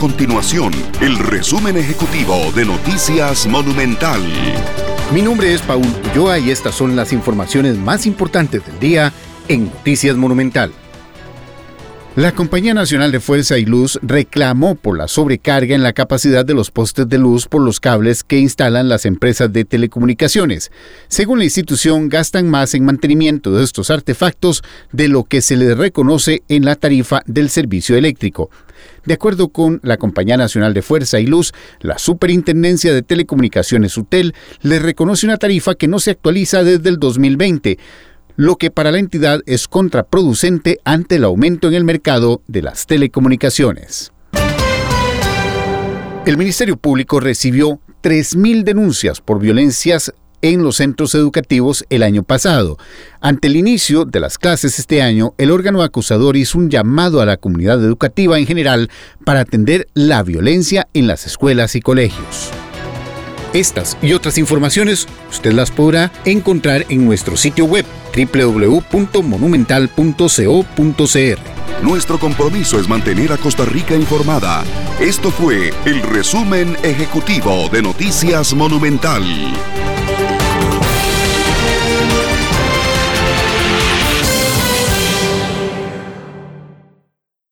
continuación el resumen ejecutivo de Noticias Monumental. Mi nombre es Paul Ulloa y estas son las informaciones más importantes del día en Noticias Monumental. La Compañía Nacional de Fuerza y Luz reclamó por la sobrecarga en la capacidad de los postes de luz por los cables que instalan las empresas de telecomunicaciones. Según la institución, gastan más en mantenimiento de estos artefactos de lo que se les reconoce en la tarifa del servicio eléctrico. De acuerdo con la Compañía Nacional de Fuerza y Luz, la Superintendencia de Telecomunicaciones UTEL le reconoce una tarifa que no se actualiza desde el 2020 lo que para la entidad es contraproducente ante el aumento en el mercado de las telecomunicaciones. El Ministerio Público recibió 3.000 denuncias por violencias en los centros educativos el año pasado. Ante el inicio de las clases este año, el órgano acusador hizo un llamado a la comunidad educativa en general para atender la violencia en las escuelas y colegios. Estas y otras informaciones usted las podrá encontrar en nuestro sitio web www.monumental.co.cr. Nuestro compromiso es mantener a Costa Rica informada. Esto fue el resumen ejecutivo de Noticias Monumental.